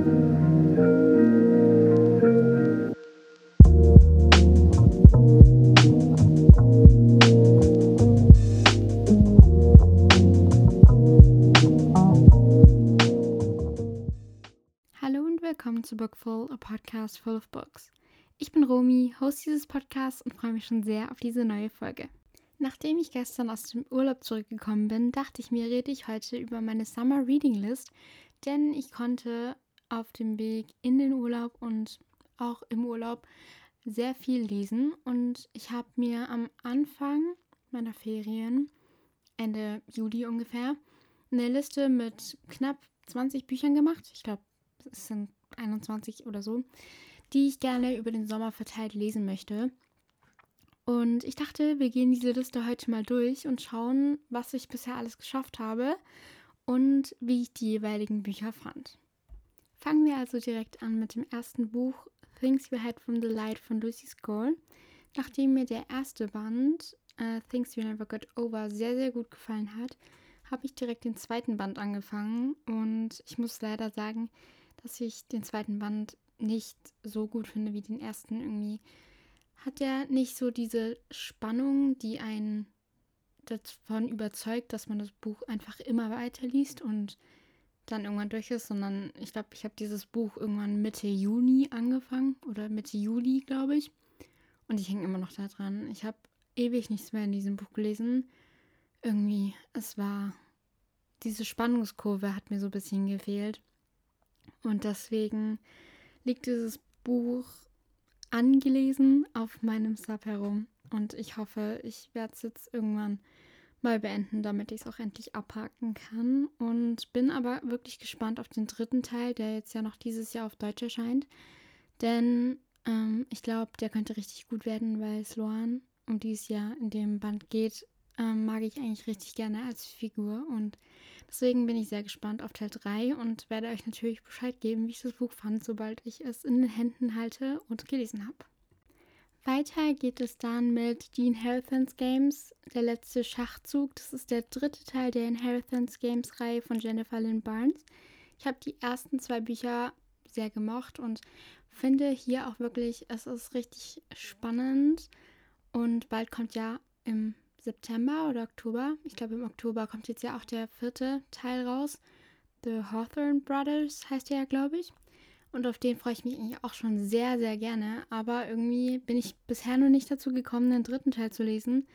Hallo und willkommen zu Bookful, a podcast full of books. Ich bin Romy, Host dieses Podcasts und freue mich schon sehr auf diese neue Folge. Nachdem ich gestern aus dem Urlaub zurückgekommen bin, dachte ich mir, rede ich heute über meine Summer Reading List, denn ich konnte auf dem Weg in den Urlaub und auch im Urlaub sehr viel lesen und ich habe mir am Anfang meiner Ferien, Ende Juli ungefähr, eine Liste mit knapp 20 Büchern gemacht. Ich glaube, es sind 21 oder so, die ich gerne über den Sommer verteilt lesen möchte. Und ich dachte, wir gehen diese Liste heute mal durch und schauen, was ich bisher alles geschafft habe und wie ich die jeweiligen Bücher fand. Fangen wir also direkt an mit dem ersten Buch Things You Had from the Light von Lucy Score. Nachdem mir der erste Band uh, Things You Never Got Over sehr, sehr gut gefallen hat, habe ich direkt den zweiten Band angefangen und ich muss leider sagen, dass ich den zweiten Band nicht so gut finde wie den ersten. Irgendwie hat er nicht so diese Spannung, die einen davon überzeugt, dass man das Buch einfach immer weiterliest und dann irgendwann durch ist, sondern ich glaube, ich habe dieses Buch irgendwann Mitte Juni angefangen oder Mitte Juli, glaube ich. Und ich hänge immer noch da dran. Ich habe ewig nichts mehr in diesem Buch gelesen. Irgendwie, es war, diese Spannungskurve hat mir so ein bisschen gefehlt. Und deswegen liegt dieses Buch angelesen auf meinem Sub herum. Und ich hoffe, ich werde es jetzt irgendwann mal beenden, damit ich es auch endlich abhaken kann. Und bin aber wirklich gespannt auf den dritten Teil, der jetzt ja noch dieses Jahr auf Deutsch erscheint. Denn ähm, ich glaube, der könnte richtig gut werden, weil Sloan, um die es ja in dem Band geht, ähm, mag ich eigentlich richtig gerne als Figur. Und Deswegen bin ich sehr gespannt auf Teil 3 und werde euch natürlich Bescheid geben, wie ich das Buch fand, sobald ich es in den Händen halte und gelesen habe. Weiter geht es dann mit The Inheritance Games, der letzte Schachzug. Das ist der dritte Teil der Inheritance Games Reihe von Jennifer Lynn Barnes. Ich habe die ersten zwei Bücher sehr gemocht und finde hier auch wirklich, es ist richtig spannend. Und bald kommt ja im September oder Oktober. Ich glaube, im Oktober kommt jetzt ja auch der vierte Teil raus. The Hawthorne Brothers heißt der ja, glaube ich. Und auf den freue ich mich eigentlich auch schon sehr, sehr gerne. Aber irgendwie bin ich bisher noch nicht dazu gekommen, den dritten Teil zu lesen.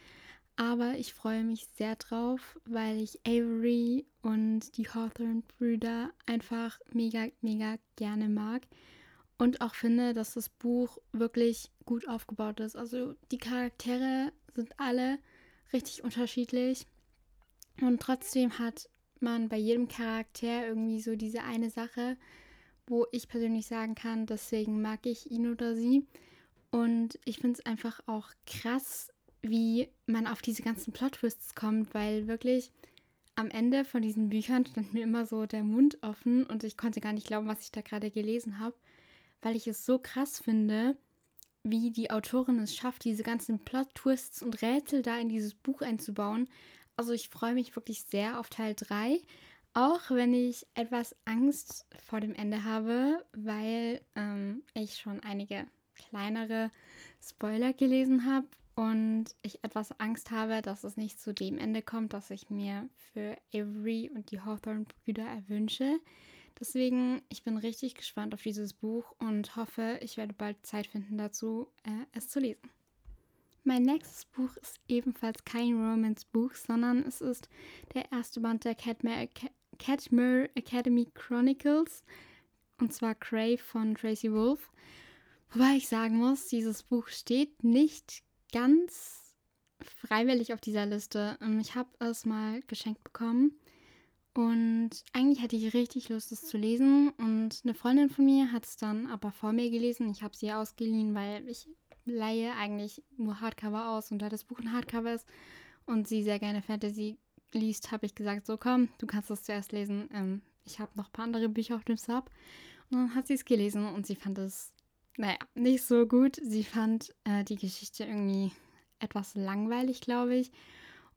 Aber ich freue mich sehr drauf, weil ich Avery und die Hawthorne-Brüder einfach mega, mega gerne mag. Und auch finde, dass das Buch wirklich gut aufgebaut ist. Also die Charaktere sind alle richtig unterschiedlich. Und trotzdem hat man bei jedem Charakter irgendwie so diese eine Sache, wo ich persönlich sagen kann, deswegen mag ich ihn oder sie. Und ich finde es einfach auch krass, wie man auf diese ganzen Plot-Twists kommt, weil wirklich am Ende von diesen Büchern stand mir immer so der Mund offen und ich konnte gar nicht glauben, was ich da gerade gelesen habe, weil ich es so krass finde, wie die Autorin es schafft, diese ganzen Plot-Twists und Rätsel da in dieses Buch einzubauen. Also ich freue mich wirklich sehr auf Teil 3, auch wenn ich etwas Angst vor dem Ende habe, weil ähm, ich schon einige kleinere Spoiler gelesen habe und ich etwas Angst habe, dass es nicht zu dem Ende kommt, das ich mir für Avery und die Hawthorne-Brüder erwünsche. Deswegen, ich bin richtig gespannt auf dieses Buch und hoffe, ich werde bald Zeit finden dazu, äh, es zu lesen. Mein nächstes Buch ist ebenfalls kein Romance-Buch, sondern es ist der erste Band der Catmere, Catmere Academy Chronicles, und zwar Crave von Tracy Wolf. Wobei ich sagen muss, dieses Buch steht nicht ganz freiwillig auf dieser Liste. Ähm, ich habe es mal geschenkt bekommen und eigentlich hatte ich richtig Lust, es zu lesen. Und eine Freundin von mir hat es dann aber vor mir gelesen. Ich habe sie ausgeliehen, weil ich leihe eigentlich nur Hardcover aus. Und da das Buch ein Hardcover ist und sie sehr gerne Fantasy liest, habe ich gesagt, so komm, du kannst es zuerst lesen. Ähm, ich habe noch ein paar andere Bücher auf dem Sub. Und dann hat sie es gelesen und sie fand es, naja, nicht so gut. Sie fand äh, die Geschichte irgendwie etwas langweilig, glaube ich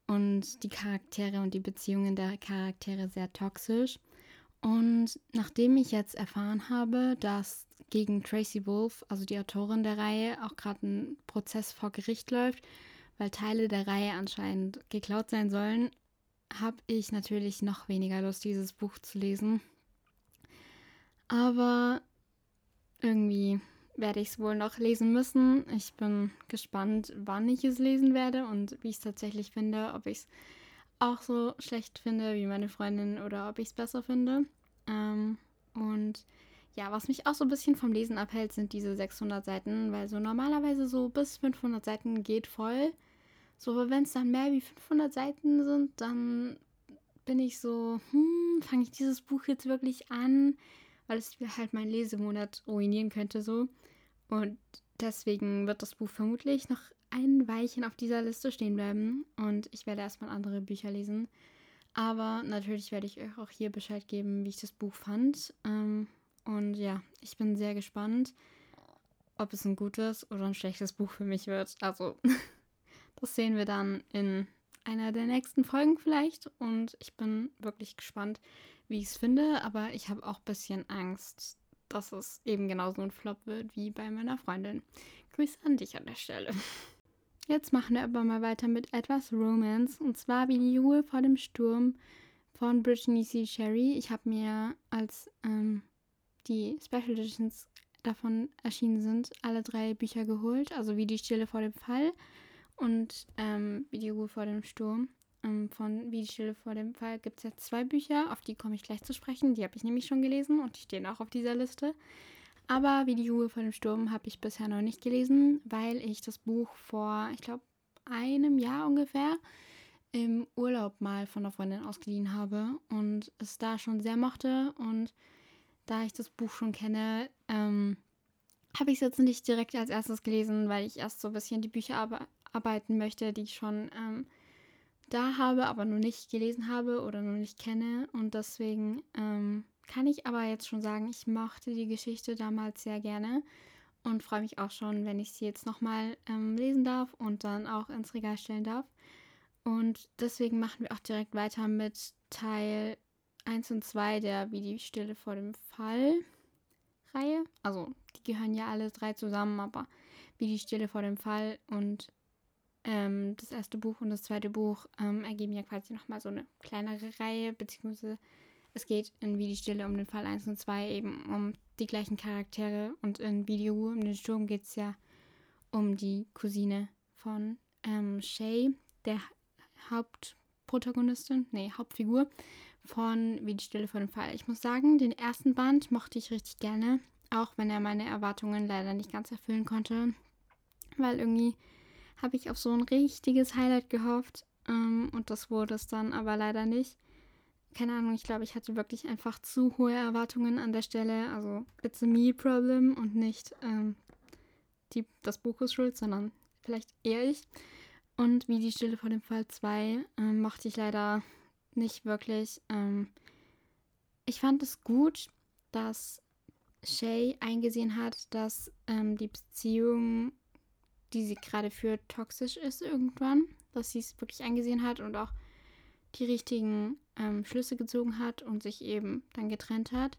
und die Charaktere und die Beziehungen der Charaktere sehr toxisch. Und nachdem ich jetzt erfahren habe, dass gegen Tracy Wolf, also die Autorin der Reihe, auch gerade ein Prozess vor Gericht läuft, weil Teile der Reihe anscheinend geklaut sein sollen, habe ich natürlich noch weniger Lust, dieses Buch zu lesen. Aber irgendwie werde ich es wohl noch lesen müssen. Ich bin gespannt, wann ich es lesen werde und wie ich es tatsächlich finde, ob ich es auch so schlecht finde wie meine Freundin oder ob ich es besser finde. Ähm, und ja, was mich auch so ein bisschen vom Lesen abhält, sind diese 600 Seiten, weil so normalerweise so bis 500 Seiten geht voll. So, aber wenn es dann mehr wie 500 Seiten sind, dann bin ich so, hm, fange ich dieses Buch jetzt wirklich an, weil es halt meinen Lesemonat ruinieren könnte so. Und deswegen wird das Buch vermutlich noch ein Weilchen auf dieser Liste stehen bleiben und ich werde erstmal andere Bücher lesen. Aber natürlich werde ich euch auch hier Bescheid geben, wie ich das Buch fand. Ähm, und ja, ich bin sehr gespannt, ob es ein gutes oder ein schlechtes Buch für mich wird. Also, das sehen wir dann in einer der nächsten Folgen vielleicht. Und ich bin wirklich gespannt, wie ich es finde. Aber ich habe auch ein bisschen Angst, dass es eben genauso ein Flop wird wie bei meiner Freundin. Grüße an dich an der Stelle. Jetzt machen wir aber mal weiter mit etwas Romance. Und zwar wie die Ruhe vor dem Sturm von Brittany C. Sherry. Ich habe mir, als ähm, die Special Editions davon erschienen sind, alle drei Bücher geholt. Also wie die Stille vor dem Fall und ähm, wie die Ruhe vor dem Sturm. Ähm, von Wie die Stille vor dem Fall gibt es ja zwei Bücher, auf die komme ich gleich zu sprechen. Die habe ich nämlich schon gelesen und die stehen auch auf dieser Liste. Aber wie die Ruhe vor dem Sturm habe ich bisher noch nicht gelesen, weil ich das Buch vor, ich glaube, einem Jahr ungefähr im Urlaub mal von einer Freundin ausgeliehen habe und es da schon sehr mochte. Und da ich das Buch schon kenne, ähm, habe ich es jetzt nicht direkt als erstes gelesen, weil ich erst so ein bisschen die Bücher arbeiten möchte, die ich schon ähm, da habe, aber noch nicht gelesen habe oder noch nicht kenne. Und deswegen ähm, kann ich aber jetzt schon sagen, ich mochte die Geschichte damals sehr gerne und freue mich auch schon, wenn ich sie jetzt nochmal ähm, lesen darf und dann auch ins Regal stellen darf. Und deswegen machen wir auch direkt weiter mit Teil 1 und 2 der Wie die Stille vor dem Fall Reihe. Also, die gehören ja alle drei zusammen, aber Wie die Stille vor dem Fall und ähm, das erste Buch und das zweite Buch ähm, ergeben ja quasi nochmal so eine kleinere Reihe, beziehungsweise es geht in Wie die Stille um den Fall 1 und 2 eben um die gleichen Charaktere und in Wie die Ruhe um den Sturm geht es ja um die Cousine von ähm, Shay, der Hauptprotagonistin, nee, Hauptfigur von Wie die Stille vor dem Fall. Ich muss sagen, den ersten Band mochte ich richtig gerne, auch wenn er meine Erwartungen leider nicht ganz erfüllen konnte, weil irgendwie habe ich auf so ein richtiges Highlight gehofft ähm, und das wurde es dann aber leider nicht keine Ahnung, ich glaube, ich hatte wirklich einfach zu hohe Erwartungen an der Stelle. Also, it's a me problem und nicht ähm, die, das Buch ist schuld, sondern vielleicht eher ich. Und wie die Stille vor dem Fall 2 ähm, mochte ich leider nicht wirklich. Ähm, ich fand es gut, dass Shay eingesehen hat, dass ähm, die Beziehung, die sie gerade führt, toxisch ist irgendwann. Dass sie es wirklich eingesehen hat und auch die richtigen ähm, Schlüsse gezogen hat und sich eben dann getrennt hat.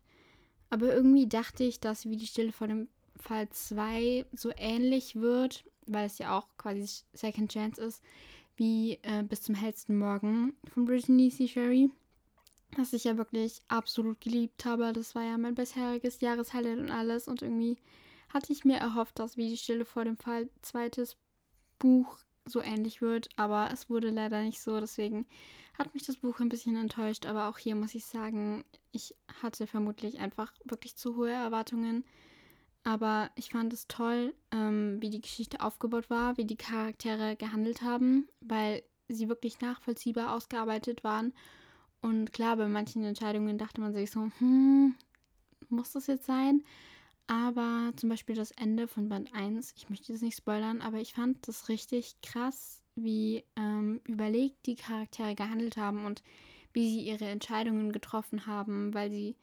Aber irgendwie dachte ich, dass wie die Stille vor dem Fall 2 so ähnlich wird, weil es ja auch quasi Second Chance ist, wie äh, bis zum hellsten Morgen von Brittany C. Sherry. Was ich ja wirklich absolut geliebt habe. Das war ja mein bisheriges Jahreshighlight und alles. Und irgendwie hatte ich mir erhofft, dass wie die Stille vor dem Fall zweites Buch so ähnlich wird. Aber es wurde leider nicht so. Deswegen hat mich das Buch ein bisschen enttäuscht, aber auch hier muss ich sagen, ich hatte vermutlich einfach wirklich zu hohe Erwartungen. Aber ich fand es toll, ähm, wie die Geschichte aufgebaut war, wie die Charaktere gehandelt haben, weil sie wirklich nachvollziehbar ausgearbeitet waren. Und klar, bei manchen Entscheidungen dachte man sich so, hm, muss das jetzt sein? Aber zum Beispiel das Ende von Band 1, ich möchte das nicht spoilern, aber ich fand das richtig krass, wie ähm, überlegt die Charaktere gehandelt haben und wie sie ihre Entscheidungen getroffen haben, weil sie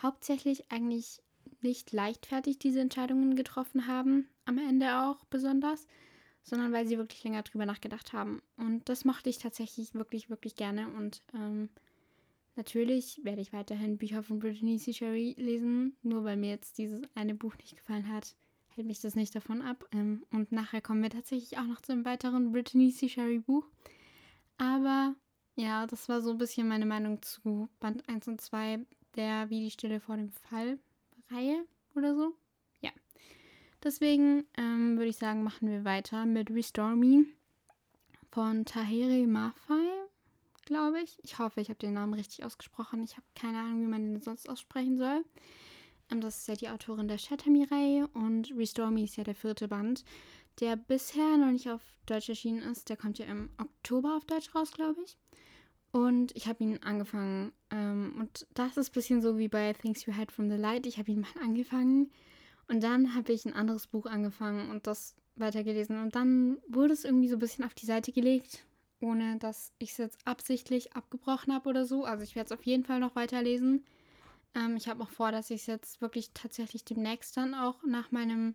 hauptsächlich eigentlich nicht leichtfertig diese Entscheidungen getroffen haben, am Ende auch besonders, sondern weil sie wirklich länger drüber nachgedacht haben. Und das mochte ich tatsächlich wirklich, wirklich gerne. Und ähm, Natürlich werde ich weiterhin Bücher von Brittany C. Sherry lesen, nur weil mir jetzt dieses eine Buch nicht gefallen hat, hält mich das nicht davon ab. Ähm, und nachher kommen wir tatsächlich auch noch zu einem weiteren Brittany C. Sherry Buch. Aber ja, das war so ein bisschen meine Meinung zu Band 1 und 2 der Wie die Stille vor dem Fall Reihe oder so. Ja. Deswegen ähm, würde ich sagen, machen wir weiter mit Restore Me von Tahere Mafai glaube ich. Ich hoffe, ich habe den Namen richtig ausgesprochen. Ich habe keine Ahnung, wie man den sonst aussprechen soll. Ähm, das ist ja die Autorin der Shatter-Me-Reihe und Restore Me ist ja der vierte Band, der bisher noch nicht auf Deutsch erschienen ist. Der kommt ja im Oktober auf Deutsch raus, glaube ich. Und ich habe ihn angefangen. Ähm, und das ist ein bisschen so wie bei Things You Had from the Light. Ich habe ihn mal angefangen und dann habe ich ein anderes Buch angefangen und das weitergelesen. Und dann wurde es irgendwie so ein bisschen auf die Seite gelegt ohne dass ich es jetzt absichtlich abgebrochen habe oder so. Also ich werde es auf jeden Fall noch weiterlesen. Ähm, ich habe auch vor, dass ich es jetzt wirklich tatsächlich demnächst dann auch nach meinem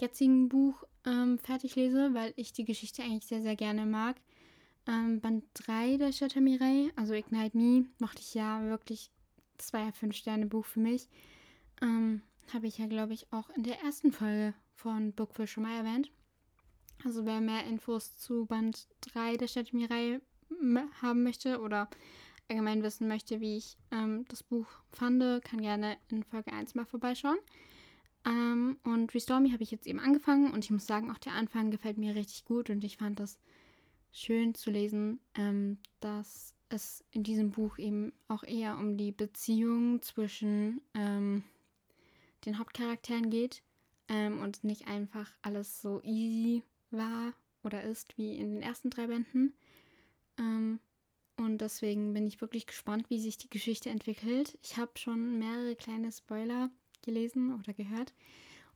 jetzigen Buch ähm, fertig lese, weil ich die Geschichte eigentlich sehr, sehr gerne mag. Ähm, Band 3 der Shatamirai, also Ignite Me, mochte ich ja wirklich. Das war ja 5-Sterne-Buch für mich. Ähm, habe ich ja, glaube ich, auch in der ersten Folge von Bookfish schon mal erwähnt. Also wer mehr Infos zu Band 3 der Stadtmirei haben möchte oder allgemein wissen möchte, wie ich ähm, das Buch fand, kann gerne in Folge 1 mal vorbeischauen. Ähm, und Restore Me habe ich jetzt eben angefangen und ich muss sagen, auch der Anfang gefällt mir richtig gut und ich fand das schön zu lesen, ähm, dass es in diesem Buch eben auch eher um die Beziehung zwischen ähm, den Hauptcharakteren geht ähm, und nicht einfach alles so easy war oder ist wie in den ersten drei Bänden. Ähm, und deswegen bin ich wirklich gespannt, wie sich die Geschichte entwickelt. Ich habe schon mehrere kleine Spoiler gelesen oder gehört.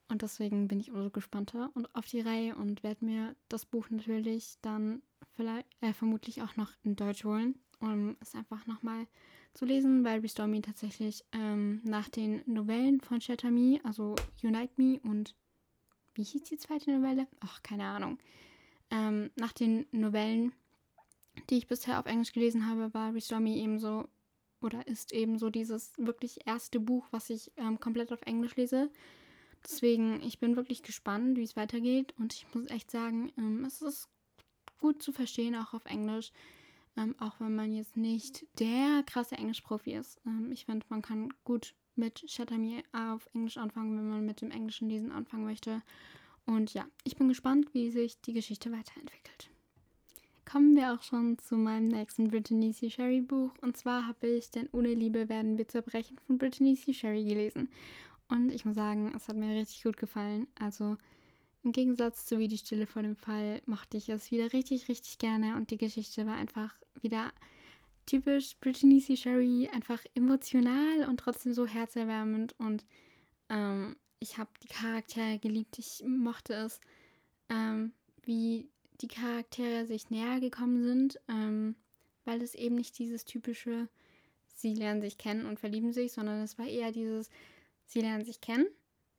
Und deswegen bin ich umso gespannter und auf die Reihe und werde mir das Buch natürlich dann vielleicht, äh, vermutlich auch noch in Deutsch holen, um es einfach nochmal zu lesen, weil Restore Me tatsächlich ähm, nach den Novellen von Shatter Me, also Unite Me und wie hieß die zweite Novelle? Ach, keine Ahnung. Ähm, nach den Novellen, die ich bisher auf Englisch gelesen habe, war Restore Me eben so, oder ist eben so dieses wirklich erste Buch, was ich ähm, komplett auf Englisch lese. Deswegen, ich bin wirklich gespannt, wie es weitergeht. Und ich muss echt sagen, ähm, es ist gut zu verstehen, auch auf Englisch. Ähm, auch wenn man jetzt nicht der krasse Englischprofi ist. Ähm, ich finde, man kann gut mit Me auf Englisch anfangen, wenn man mit dem englischen Lesen anfangen möchte. Und ja, ich bin gespannt, wie sich die Geschichte weiterentwickelt. Kommen wir auch schon zu meinem nächsten Brittany C. Sherry Buch. Und zwar habe ich Denn ohne Liebe werden wir zerbrechen von Brittany C. Sherry gelesen. Und ich muss sagen, es hat mir richtig gut gefallen. Also im Gegensatz zu Wie die Stille vor dem Fall mochte ich es wieder richtig, richtig gerne. Und die Geschichte war einfach wieder typisch Brittany C. Sherry, einfach emotional und trotzdem so herzerwärmend. Und ähm, ich habe die Charaktere geliebt. Ich mochte es, ähm, wie die Charaktere sich näher gekommen sind, ähm, weil es eben nicht dieses typische, sie lernen sich kennen und verlieben sich, sondern es war eher dieses, sie lernen sich kennen,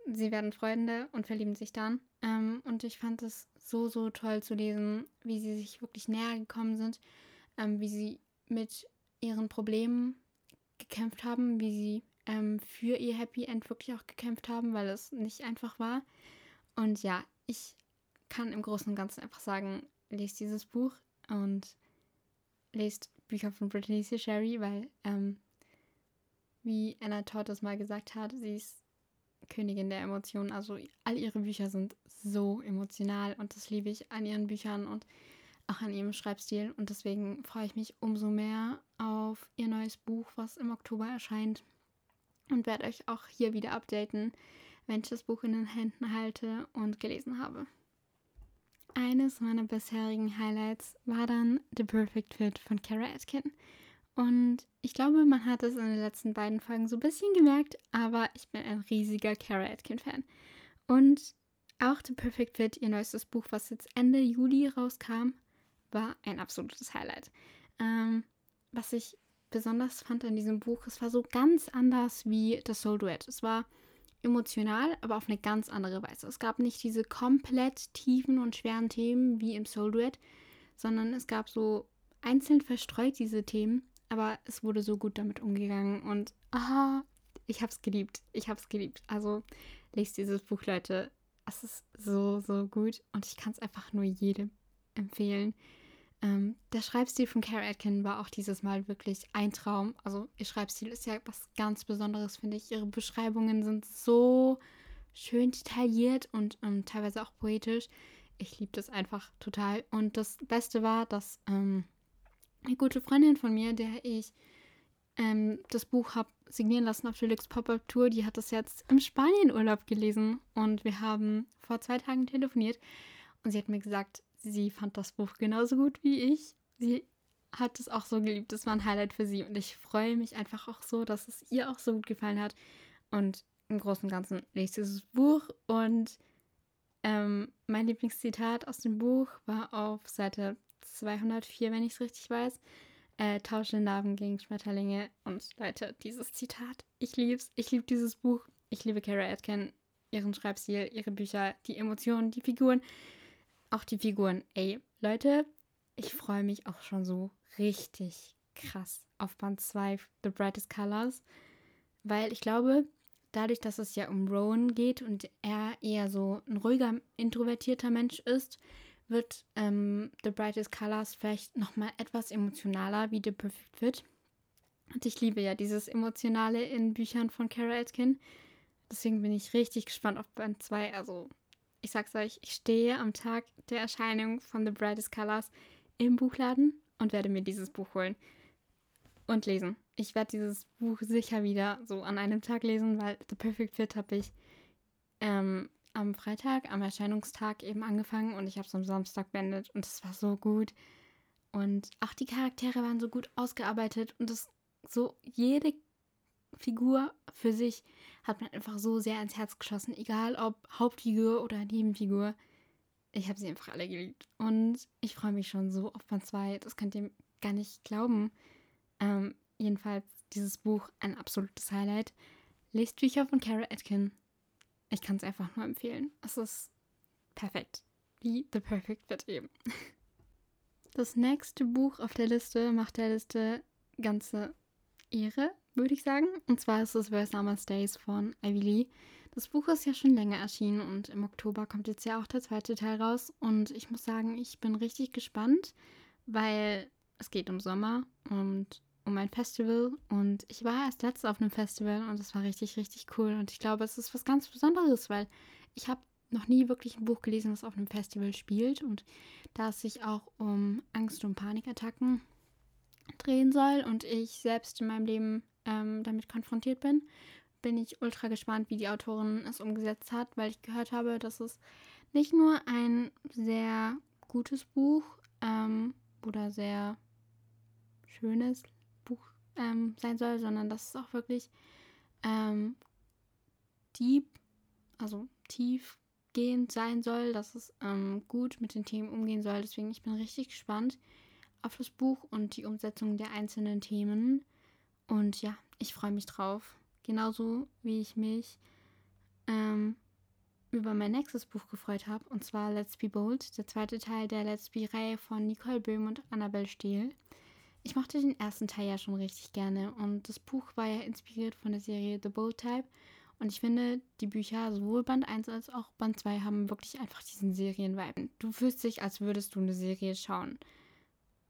sie werden Freunde und verlieben sich dann. Ähm, und ich fand es so, so toll zu lesen, wie sie sich wirklich näher gekommen sind, ähm, wie sie mit ihren Problemen gekämpft haben, wie sie ähm, für ihr Happy End wirklich auch gekämpft haben, weil es nicht einfach war. Und ja, ich kann im Großen und Ganzen einfach sagen, lest dieses Buch und lest Bücher von Brittany C. Sherry, weil, ähm, wie Anna Todd es mal gesagt hat, sie ist Königin der Emotionen. Also all ihre Bücher sind so emotional und das liebe ich an ihren Büchern und auch an ihrem Schreibstil und deswegen freue ich mich umso mehr auf ihr neues Buch, was im Oktober erscheint und werde euch auch hier wieder updaten, wenn ich das Buch in den Händen halte und gelesen habe. Eines meiner bisherigen Highlights war dann The Perfect Fit von Kara Atkin. Und ich glaube, man hat es in den letzten beiden Folgen so ein bisschen gemerkt, aber ich bin ein riesiger Kara Atkin-Fan. Und auch The Perfect Fit, ihr neuestes Buch, was jetzt Ende Juli rauskam, war ein absolutes Highlight. Ähm, was ich besonders fand an diesem Buch, es war so ganz anders wie das Soul Duet. Es war emotional, aber auf eine ganz andere Weise. Es gab nicht diese komplett tiefen und schweren Themen wie im Soul Duet, sondern es gab so einzeln verstreut diese Themen, aber es wurde so gut damit umgegangen und aha, ich habe es geliebt. Ich habe es geliebt. Also lest dieses Buch, Leute. Es ist so, so gut und ich kann es einfach nur jedem empfehlen. Ähm, der Schreibstil von Carrie Atkin war auch dieses Mal wirklich ein Traum. Also ihr Schreibstil ist ja was ganz Besonderes, finde ich. Ihre Beschreibungen sind so schön detailliert und ähm, teilweise auch poetisch. Ich liebe das einfach total. Und das Beste war, dass ähm, eine gute Freundin von mir, der ich ähm, das Buch habe signieren lassen auf Felix Pop-Up Tour, die hat das jetzt im Spanienurlaub gelesen und wir haben vor zwei Tagen telefoniert und sie hat mir gesagt, sie fand das Buch genauso gut wie ich. Sie hat es auch so geliebt. Das war ein Highlight für sie und ich freue mich einfach auch so, dass es ihr auch so gut gefallen hat. Und im Großen und Ganzen lese dieses Buch und ähm, mein Lieblingszitat aus dem Buch war auf Seite 204, wenn ich es richtig weiß. Äh, tausche Narben gegen Schmetterlinge. Und Leute, dieses Zitat, ich liebe es. Ich liebe dieses Buch. Ich liebe Kara Atkin, ihren Schreibstil, ihre Bücher, die Emotionen, die Figuren. Auch die Figuren. Ey, Leute, ich freue mich auch schon so richtig krass auf Band 2 The Brightest Colors. Weil ich glaube, dadurch, dass es ja um Rowan geht und er eher so ein ruhiger, introvertierter Mensch ist, wird ähm, The Brightest Colors vielleicht nochmal etwas emotionaler wie The Perfect Fit. Und ich liebe ja dieses Emotionale in Büchern von Kara Atkin. Deswegen bin ich richtig gespannt auf Band 2. Also, ich sag's euch, ich stehe am Tag der Erscheinung von The Brightest Colors im Buchladen und werde mir dieses Buch holen und lesen. Ich werde dieses Buch sicher wieder so an einem Tag lesen, weil The Perfect Fit habe ich ähm, am Freitag, am Erscheinungstag eben angefangen und ich habe es am Samstag beendet und es war so gut. Und auch die Charaktere waren so gut ausgearbeitet und das so jede Figur für sich hat man einfach so sehr ins Herz geschossen, egal ob Hauptfigur oder Nebenfigur. Ich habe sie einfach alle geliebt und ich freue mich schon so auf Band 2. Das könnt ihr gar nicht glauben. Ähm, jedenfalls dieses Buch ein absolutes Highlight. Lest Bücher von Kara Atkin. Ich kann es einfach nur empfehlen. Es ist perfekt. Wie The Perfect Fit eben. Das nächste Buch auf der Liste macht der Liste ganze Ehre, würde ich sagen. Und zwar ist es Where Summer Stays von Ivy Lee. Das Buch ist ja schon länger erschienen und im Oktober kommt jetzt ja auch der zweite Teil raus. Und ich muss sagen, ich bin richtig gespannt, weil es geht um Sommer und um ein Festival und ich war erst letztes auf einem Festival und es war richtig, richtig cool. Und ich glaube, es ist was ganz Besonderes, weil ich habe noch nie wirklich ein Buch gelesen, das auf einem Festival spielt und da es sich auch um Angst- und Panikattacken drehen soll und ich selbst in meinem Leben ähm, damit konfrontiert bin, bin ich ultra gespannt, wie die Autorin es umgesetzt hat, weil ich gehört habe, dass es nicht nur ein sehr gutes Buch ähm, oder sehr schönes, ähm, sein soll, sondern dass es auch wirklich ähm, deep, also tiefgehend sein soll, dass es ähm, gut mit den Themen umgehen soll. Deswegen, ich bin richtig gespannt auf das Buch und die Umsetzung der einzelnen Themen. Und ja, ich freue mich drauf. Genauso wie ich mich ähm, über mein nächstes Buch gefreut habe, und zwar Let's Be Bold, der zweite Teil der Let's Be-Reihe von Nicole Böhm und Annabelle Steele. Ich mochte den ersten Teil ja schon richtig gerne und das Buch war ja inspiriert von der Serie The Bold Type. Und ich finde, die Bücher, sowohl Band 1 als auch Band 2, haben wirklich einfach diesen Serienvibe. Du fühlst dich, als würdest du eine Serie schauen.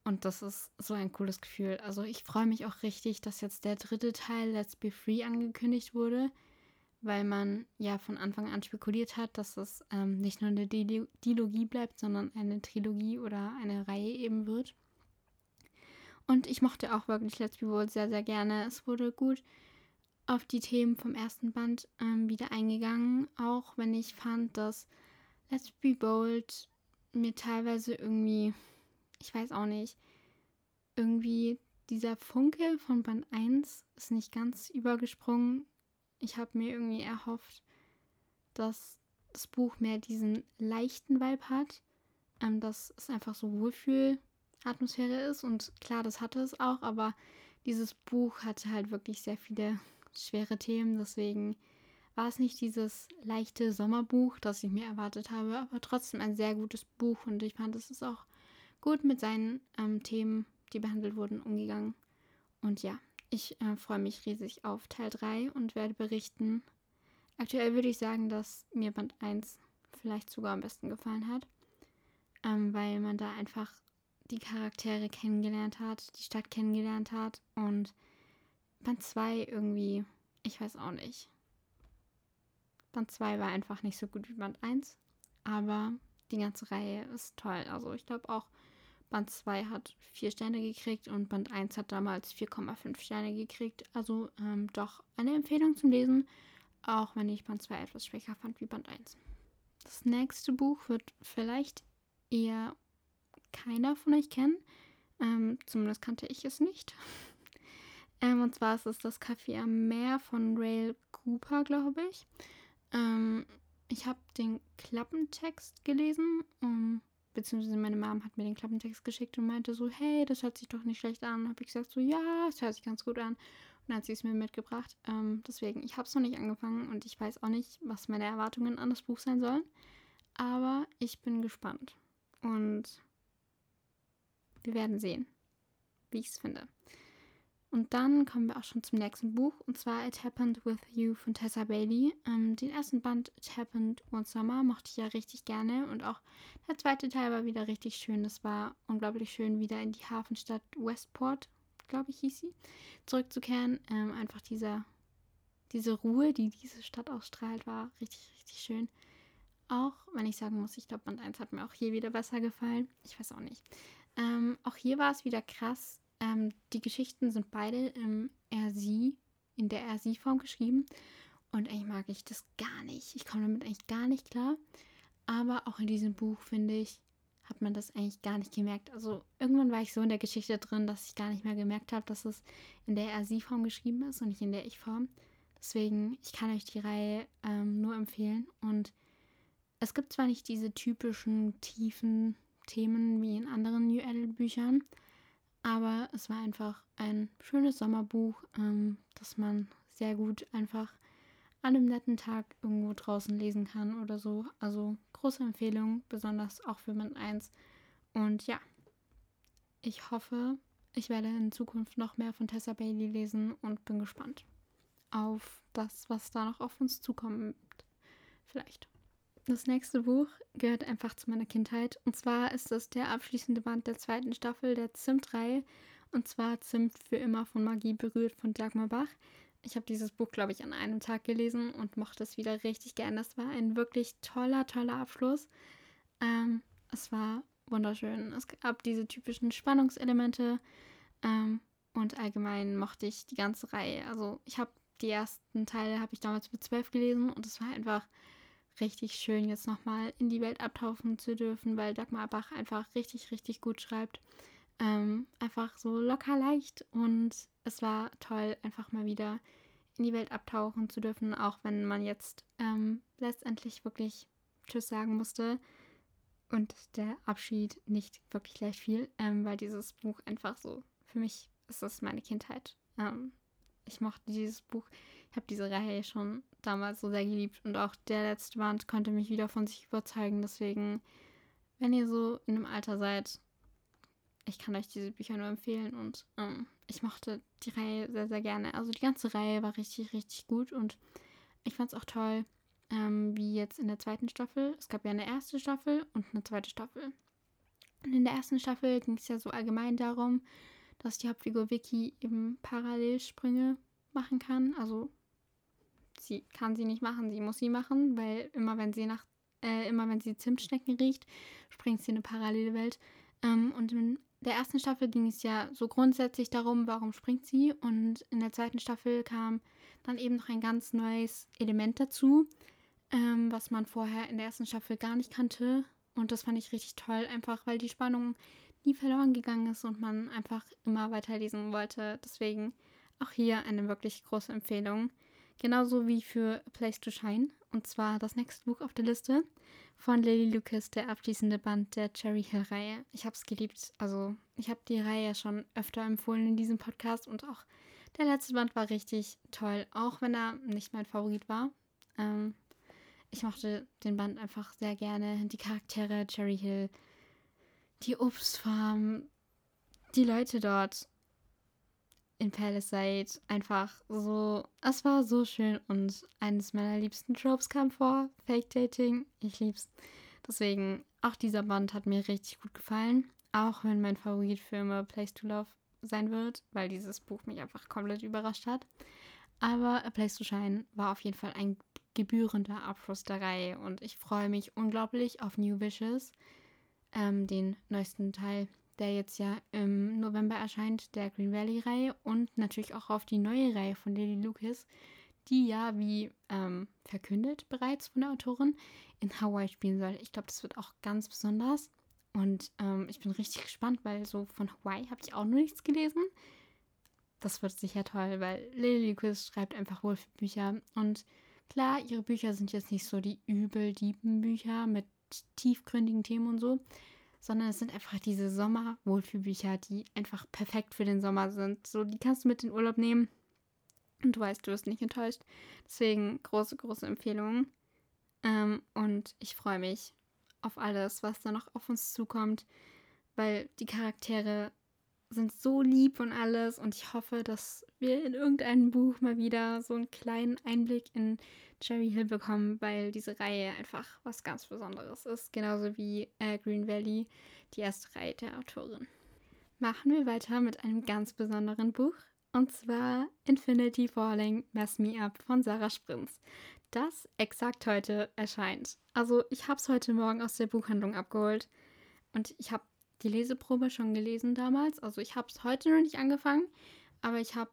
Und das ist so ein cooles Gefühl. Also ich freue mich auch richtig, dass jetzt der dritte Teil Let's Be Free angekündigt wurde, weil man ja von Anfang an spekuliert hat, dass es ähm, nicht nur eine Dilogie bleibt, sondern eine Trilogie oder eine Reihe eben wird. Und ich mochte auch wirklich Let's Be Bold sehr, sehr gerne. Es wurde gut auf die Themen vom ersten Band ähm, wieder eingegangen, auch wenn ich fand, dass Let's Be Bold mir teilweise irgendwie, ich weiß auch nicht, irgendwie dieser Funke von Band 1 ist nicht ganz übergesprungen. Ich habe mir irgendwie erhofft, dass das Buch mehr diesen leichten Vibe hat, ähm, dass es einfach so Wohlfühl Atmosphäre ist. Und klar, das hatte es auch, aber dieses Buch hatte halt wirklich sehr viele schwere Themen. Deswegen war es nicht dieses leichte Sommerbuch, das ich mir erwartet habe, aber trotzdem ein sehr gutes Buch. Und ich fand, es ist auch gut mit seinen ähm, Themen, die behandelt wurden, umgegangen. und ja, ich äh, freue mich riesig auf Teil 3 und werde berichten. Aktuell würde ich sagen, dass mir Band 1 vielleicht sogar am besten gefallen hat, ähm, weil man da einfach die Charaktere kennengelernt hat, die Stadt kennengelernt hat und Band 2 irgendwie, ich weiß auch nicht. Band 2 war einfach nicht so gut wie Band 1, aber die ganze Reihe ist toll. Also ich glaube auch Band 2 hat 4 Sterne gekriegt und Band 1 hat damals 4,5 Sterne gekriegt. Also ähm, doch eine Empfehlung zum Lesen, auch wenn ich Band 2 etwas schwächer fand wie Band 1. Das nächste Buch wird vielleicht eher keiner von euch kennen. Ähm, zumindest kannte ich es nicht. ähm, und zwar ist es das Café am Meer von Rail Cooper, glaube ich. Ähm, ich habe den Klappentext gelesen, um, beziehungsweise meine Mom hat mir den Klappentext geschickt und meinte so, hey, das hört sich doch nicht schlecht an. Habe ich gesagt so, ja, es hört sich ganz gut an. Und dann hat sie es mir mitgebracht. Ähm, deswegen, ich habe es noch nicht angefangen und ich weiß auch nicht, was meine Erwartungen an das Buch sein sollen. Aber ich bin gespannt. Und wir werden sehen, wie ich es finde. Und dann kommen wir auch schon zum nächsten Buch, und zwar It Happened With You von Tessa Bailey. Ähm, den ersten Band It Happened One Summer mochte ich ja richtig gerne und auch der zweite Teil war wieder richtig schön. Das war unglaublich schön, wieder in die Hafenstadt Westport, glaube ich, hieß sie, zurückzukehren. Ähm, einfach dieser, diese Ruhe, die diese Stadt ausstrahlt, war richtig, richtig schön. Auch wenn ich sagen muss, ich glaube, Band 1 hat mir auch hier wieder besser gefallen. Ich weiß auch nicht. Ähm, auch hier war es wieder krass, ähm, die Geschichten sind beide im RC, in der RC-Form geschrieben. Und eigentlich mag ich das gar nicht. Ich komme damit eigentlich gar nicht klar. Aber auch in diesem Buch, finde ich, hat man das eigentlich gar nicht gemerkt. Also irgendwann war ich so in der Geschichte drin, dass ich gar nicht mehr gemerkt habe, dass es in der RC-Form geschrieben ist und nicht in der Ich-Form. Deswegen, ich kann euch die Reihe ähm, nur empfehlen. Und es gibt zwar nicht diese typischen tiefen Themen wie in anderen New Adult Büchern, aber es war einfach ein schönes Sommerbuch, ähm, das man sehr gut einfach an einem netten Tag irgendwo draußen lesen kann oder so. Also große Empfehlung, besonders auch für Band 1. Und ja, ich hoffe, ich werde in Zukunft noch mehr von Tessa Bailey lesen und bin gespannt auf das, was da noch auf uns zukommt. Vielleicht. Das nächste Buch gehört einfach zu meiner Kindheit. Und zwar ist es der abschließende Band der zweiten Staffel der Zimt-Reihe. Und zwar Zimt für immer von Magie berührt von Dagmar Bach. Ich habe dieses Buch, glaube ich, an einem Tag gelesen und mochte es wieder richtig gern. Das war ein wirklich toller, toller Abschluss. Ähm, es war wunderschön. Es gab diese typischen Spannungselemente. Ähm, und allgemein mochte ich die ganze Reihe. Also ich habe die ersten Teile, habe ich damals mit zwölf gelesen und es war einfach richtig schön, jetzt nochmal in die Welt abtauchen zu dürfen, weil Dagmar Bach einfach richtig, richtig gut schreibt. Ähm, einfach so locker leicht und es war toll, einfach mal wieder in die Welt abtauchen zu dürfen, auch wenn man jetzt ähm, letztendlich wirklich Tschüss sagen musste und der Abschied nicht wirklich leicht fiel, ähm, weil dieses Buch einfach so, für mich ist das meine Kindheit. Ähm, ich mochte dieses Buch, ich habe diese Reihe schon damals so sehr geliebt und auch der letzte Band konnte mich wieder von sich überzeugen. Deswegen, wenn ihr so in einem Alter seid, ich kann euch diese Bücher nur empfehlen und ähm, ich mochte die Reihe sehr, sehr gerne. Also die ganze Reihe war richtig, richtig gut und ich fand es auch toll, ähm, wie jetzt in der zweiten Staffel. Es gab ja eine erste Staffel und eine zweite Staffel. Und in der ersten Staffel ging es ja so allgemein darum, dass die Hauptfigur Vicky eben Parallelsprünge machen kann. Also sie kann sie nicht machen, sie muss sie machen, weil immer wenn sie nach äh, immer wenn sie Zimtschnecken riecht, springt sie in eine parallele Welt. Ähm, und in der ersten Staffel ging es ja so grundsätzlich darum, warum springt sie. Und in der zweiten Staffel kam dann eben noch ein ganz neues Element dazu, ähm, was man vorher in der ersten Staffel gar nicht kannte. Und das fand ich richtig toll, einfach weil die Spannung nie verloren gegangen ist und man einfach immer weiterlesen wollte. Deswegen auch hier eine wirklich große Empfehlung. Genauso wie für Place to Shine. Und zwar das nächste Buch auf der Liste von Lily Lucas, der abschließende Band der Cherry Hill Reihe. Ich habe es geliebt. Also ich habe die Reihe schon öfter empfohlen in diesem Podcast und auch der letzte Band war richtig toll, auch wenn er nicht mein Favorit war. Ähm, ich mochte den Band einfach sehr gerne. Die Charaktere, Cherry Hill, die Obstfarm, die Leute dort in Palisade einfach so, es war so schön und eines meiner liebsten Tropes kam vor, Fake Dating, ich lieb's. Deswegen, auch dieser Band hat mir richtig gut gefallen, auch wenn mein Favorit für immer Place to Love sein wird, weil dieses Buch mich einfach komplett überrascht hat. Aber A Place to Shine war auf jeden Fall ein gebührender Abschluss der Reihe und ich freue mich unglaublich auf New Wishes, ähm, den neuesten Teil der jetzt ja im November erscheint, der Green Valley-Reihe und natürlich auch auf die neue Reihe von Lily Lucas, die ja, wie ähm, verkündet bereits von der Autorin, in Hawaii spielen soll. Ich glaube, das wird auch ganz besonders. Und ähm, ich bin richtig gespannt, weil so von Hawaii habe ich auch noch nichts gelesen. Das wird sicher toll, weil Lily Lucas schreibt einfach wohl Bücher. Und klar, ihre Bücher sind jetzt nicht so die übel Bücher mit tiefgründigen Themen und so, sondern es sind einfach diese Sommer-Wohlfühlbücher, die einfach perfekt für den Sommer sind. So, die kannst du mit in Urlaub nehmen und du weißt, du wirst nicht enttäuscht. Deswegen große, große Empfehlungen. Ähm, und ich freue mich auf alles, was da noch auf uns zukommt, weil die Charaktere sind so lieb und alles und ich hoffe, dass wir in irgendeinem Buch mal wieder so einen kleinen Einblick in Cherry Hill bekommen, weil diese Reihe einfach was ganz Besonderes ist, genauso wie äh, Green Valley, die erste Reihe der Autorin. Machen wir weiter mit einem ganz besonderen Buch und zwar Infinity Falling Mess Me Up von Sarah Sprins, das exakt heute erscheint. Also ich habe es heute Morgen aus der Buchhandlung abgeholt und ich habe die Leseprobe schon gelesen damals. Also ich habe es heute noch nicht angefangen, aber ich habe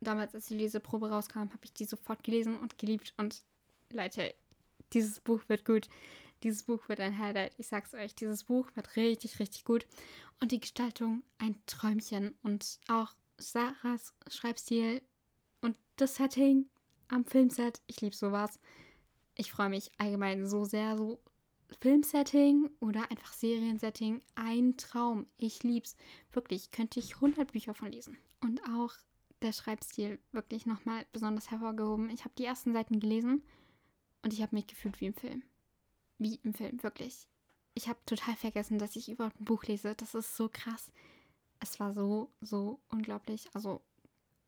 damals, als die Leseprobe rauskam, habe ich die sofort gelesen und geliebt. Und Leute, dieses Buch wird gut. Dieses Buch wird ein Highlight. Ich sag's euch, dieses Buch wird richtig, richtig gut. Und die Gestaltung ein Träumchen. Und auch Sarahs Schreibstil und das Setting am Filmset. Ich liebe sowas. Ich freue mich allgemein so sehr, so Filmsetting oder einfach Seriensetting ein Traum. Ich lieb's. Wirklich, könnte ich 100 Bücher von lesen. Und auch der Schreibstil wirklich nochmal besonders hervorgehoben. Ich habe die ersten Seiten gelesen und ich habe mich gefühlt wie im Film. Wie im Film, wirklich. Ich habe total vergessen, dass ich überhaupt ein Buch lese. Das ist so krass. Es war so, so unglaublich. Also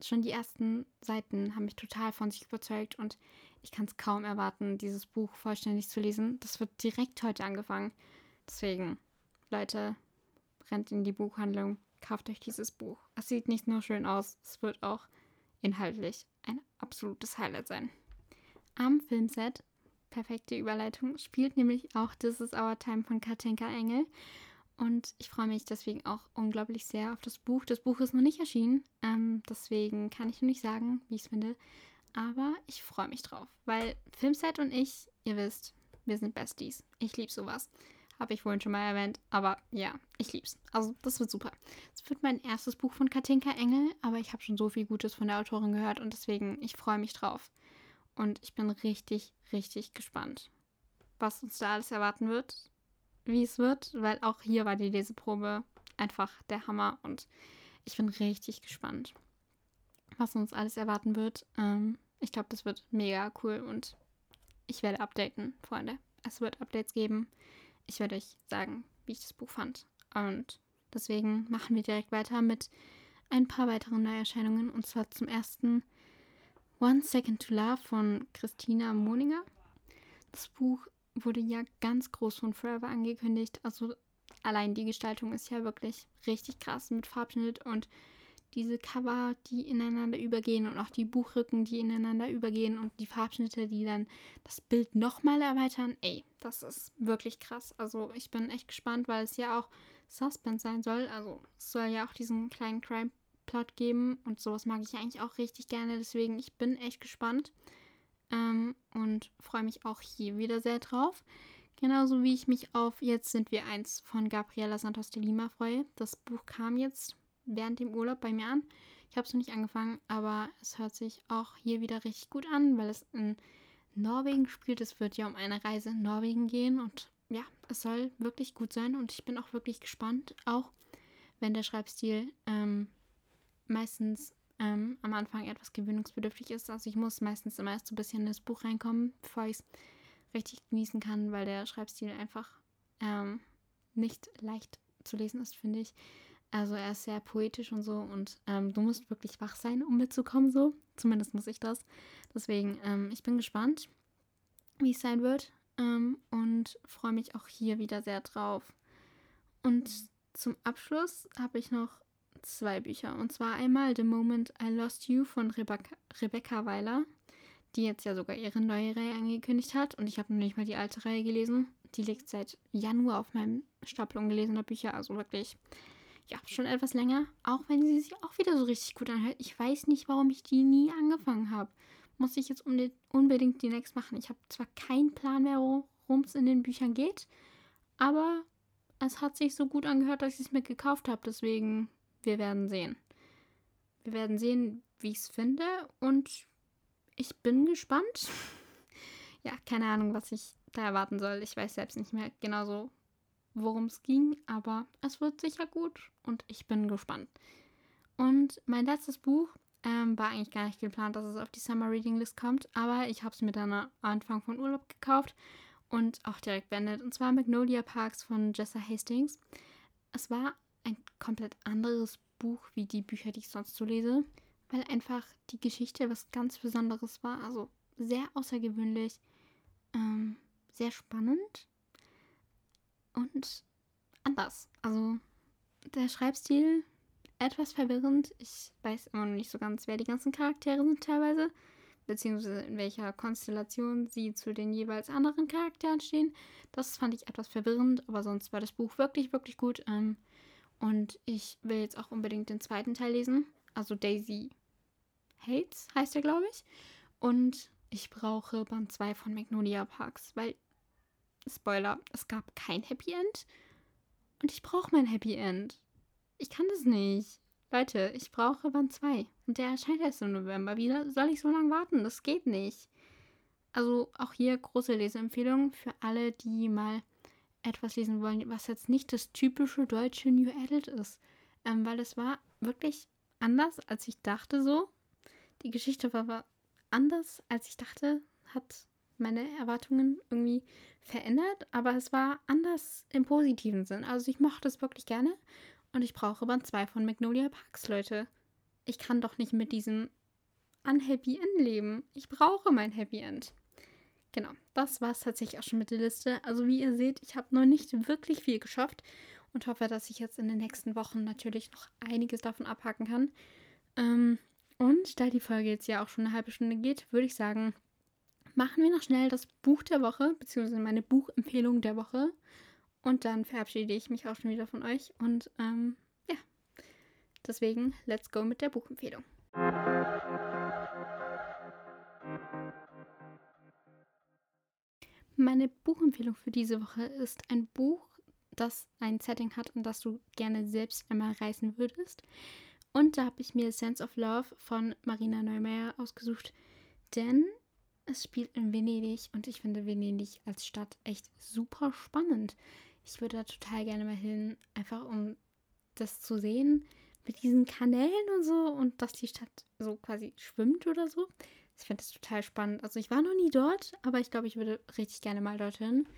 schon die ersten Seiten haben mich total von sich überzeugt und ich kann es kaum erwarten, dieses Buch vollständig zu lesen. Das wird direkt heute angefangen. Deswegen, Leute, rennt in die Buchhandlung, kauft euch dieses Buch. Es sieht nicht nur schön aus, es wird auch inhaltlich ein absolutes Highlight sein. Am Filmset, perfekte Überleitung, spielt nämlich auch This is Our Time von Katinka Engel. Und ich freue mich deswegen auch unglaublich sehr auf das Buch. Das Buch ist noch nicht erschienen, ähm, deswegen kann ich noch nicht sagen, wie ich es finde. Aber ich freue mich drauf, weil Filmset und ich, ihr wisst, wir sind Besties. Ich liebe sowas. Habe ich vorhin schon mal erwähnt. Aber ja, ich lieb's. Also, das wird super. Es wird mein erstes Buch von Katinka Engel, aber ich habe schon so viel Gutes von der Autorin gehört und deswegen, ich freue mich drauf. Und ich bin richtig, richtig gespannt, was uns da alles erwarten wird, wie es wird, weil auch hier war die Leseprobe einfach der Hammer und ich bin richtig gespannt was uns alles erwarten wird. Ähm, ich glaube, das wird mega cool und ich werde updaten, Freunde. Es wird Updates geben. Ich werde euch sagen, wie ich das Buch fand. Und deswegen machen wir direkt weiter mit ein paar weiteren Neuerscheinungen. Und zwar zum ersten One Second to Love von Christina Moninger. Das Buch wurde ja ganz groß von Forever angekündigt. Also allein die Gestaltung ist ja wirklich richtig krass mit Farbschnitt und diese Cover, die ineinander übergehen und auch die Buchrücken, die ineinander übergehen und die Farbschnitte, die dann das Bild nochmal erweitern. Ey, das ist wirklich krass. Also ich bin echt gespannt, weil es ja auch Suspense sein soll. Also es soll ja auch diesen kleinen Crime-Plot geben und sowas mag ich eigentlich auch richtig gerne. Deswegen, ich bin echt gespannt ähm, und freue mich auch hier wieder sehr drauf. Genauso wie ich mich auf Jetzt sind wir eins von Gabriela Santos de Lima freue. Das Buch kam jetzt während dem Urlaub bei mir an. Ich habe es noch nicht angefangen, aber es hört sich auch hier wieder richtig gut an, weil es in Norwegen spielt. Es wird ja um eine Reise in Norwegen gehen und ja, es soll wirklich gut sein und ich bin auch wirklich gespannt, auch wenn der Schreibstil ähm, meistens ähm, am Anfang etwas gewöhnungsbedürftig ist. Also ich muss meistens immer erst so ein bisschen in das Buch reinkommen, bevor ich es richtig genießen kann, weil der Schreibstil einfach ähm, nicht leicht zu lesen ist, finde ich. Also er ist sehr poetisch und so und ähm, du musst wirklich wach sein, um mitzukommen, so. Zumindest muss ich das. Deswegen, ähm, ich bin gespannt, wie es sein wird ähm, und freue mich auch hier wieder sehr drauf. Und zum Abschluss habe ich noch zwei Bücher. Und zwar einmal The Moment I Lost You von Rebecca, Rebecca Weiler, die jetzt ja sogar ihre neue Reihe angekündigt hat. Und ich habe noch nicht mal die alte Reihe gelesen. Die liegt seit Januar auf meinem Stapel ungelesener Bücher. Also wirklich, ja, schon etwas länger. Auch wenn sie sich auch wieder so richtig gut anhört. Ich weiß nicht, warum ich die nie angefangen habe. Muss ich jetzt unbedingt die next machen. Ich habe zwar keinen Plan mehr, worum es in den Büchern geht. Aber es hat sich so gut angehört, dass ich es mir gekauft habe. Deswegen, wir werden sehen. Wir werden sehen, wie ich es finde. Und ich bin gespannt. ja, keine Ahnung, was ich da erwarten soll. Ich weiß selbst nicht mehr genau so, worum es ging. Aber es wird sicher gut. Und ich bin gespannt. Und mein letztes Buch ähm, war eigentlich gar nicht geplant, dass es auf die Summer Reading List kommt. Aber ich habe es mir dann Anfang von Urlaub gekauft und auch direkt beendet. Und zwar Magnolia Parks von Jessa Hastings. Es war ein komplett anderes Buch wie die Bücher, die ich sonst so lese, weil einfach die Geschichte was ganz Besonderes war. Also sehr außergewöhnlich, ähm, sehr spannend und anders. Also der Schreibstil etwas verwirrend. Ich weiß immer noch nicht so ganz, wer die ganzen Charaktere sind teilweise beziehungsweise in welcher Konstellation sie zu den jeweils anderen Charakteren stehen. Das fand ich etwas verwirrend, aber sonst war das Buch wirklich, wirklich gut. Ähm, und ich will jetzt auch unbedingt den zweiten Teil lesen. Also Daisy Hates heißt er, glaube ich. Und ich brauche Band 2 von Magnolia Parks, weil, Spoiler, es gab kein Happy End. Und ich brauche mein Happy End. Ich kann das nicht. Leute, ich brauche Band 2 und der erscheint erst im November. Wie soll ich so lange warten? Das geht nicht. Also auch hier große Leseempfehlung für alle, die mal etwas lesen wollen, was jetzt nicht das typische deutsche New Adult ist. Ähm, weil es war wirklich anders, als ich dachte so. Die Geschichte war, war anders, als ich dachte, hat meine Erwartungen irgendwie verändert, aber es war anders im positiven Sinn. Also ich mochte es wirklich gerne und ich brauche Band 2 von Magnolia Parks, Leute. Ich kann doch nicht mit diesem Unhappy End leben. Ich brauche mein Happy End. Genau, das war es tatsächlich auch schon mit der Liste. Also wie ihr seht, ich habe noch nicht wirklich viel geschafft und hoffe, dass ich jetzt in den nächsten Wochen natürlich noch einiges davon abhaken kann. Ähm, und da die Folge jetzt ja auch schon eine halbe Stunde geht, würde ich sagen, machen wir noch schnell das Buch der Woche, beziehungsweise meine Buchempfehlung der Woche. Und dann verabschiede ich mich auch schon wieder von euch. Und ähm, ja, deswegen, let's go mit der Buchempfehlung. Meine Buchempfehlung für diese Woche ist ein Buch, das ein Setting hat und das du gerne selbst einmal reißen würdest. Und da habe ich mir Sense of Love von Marina Neumeier ausgesucht, denn es spielt in Venedig und ich finde Venedig als Stadt echt super spannend. Ich würde da total gerne mal hin, einfach um das zu sehen mit diesen Kanälen und so und dass die Stadt so quasi schwimmt oder so. Ich finde das total spannend. Also ich war noch nie dort, aber ich glaube, ich würde richtig gerne mal dorthin.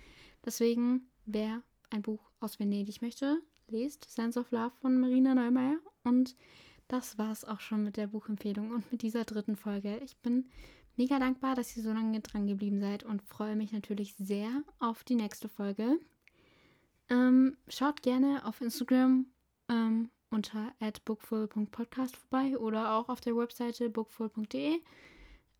Deswegen, wer ein Buch aus Venedig möchte, lest Sense of Love von Marina Neumeier. Und das war es auch schon mit der Buchempfehlung und mit dieser dritten Folge. Ich bin mega dankbar, dass ihr so lange dran geblieben seid und freue mich natürlich sehr auf die nächste Folge. Ähm, schaut gerne auf Instagram ähm, unter bookful.podcast vorbei oder auch auf der Webseite bookful.de.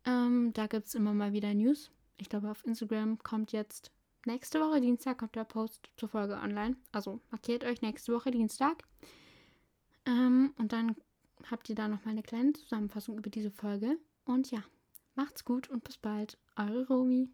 Ähm, da gibt es immer mal wieder News. Ich glaube, auf Instagram kommt jetzt nächste Woche Dienstag kommt der Post zur Folge online. Also markiert euch nächste Woche Dienstag. Ähm, und dann habt ihr da nochmal eine kleine Zusammenfassung über diese Folge. Und ja, macht's gut und bis bald. Eure Romi.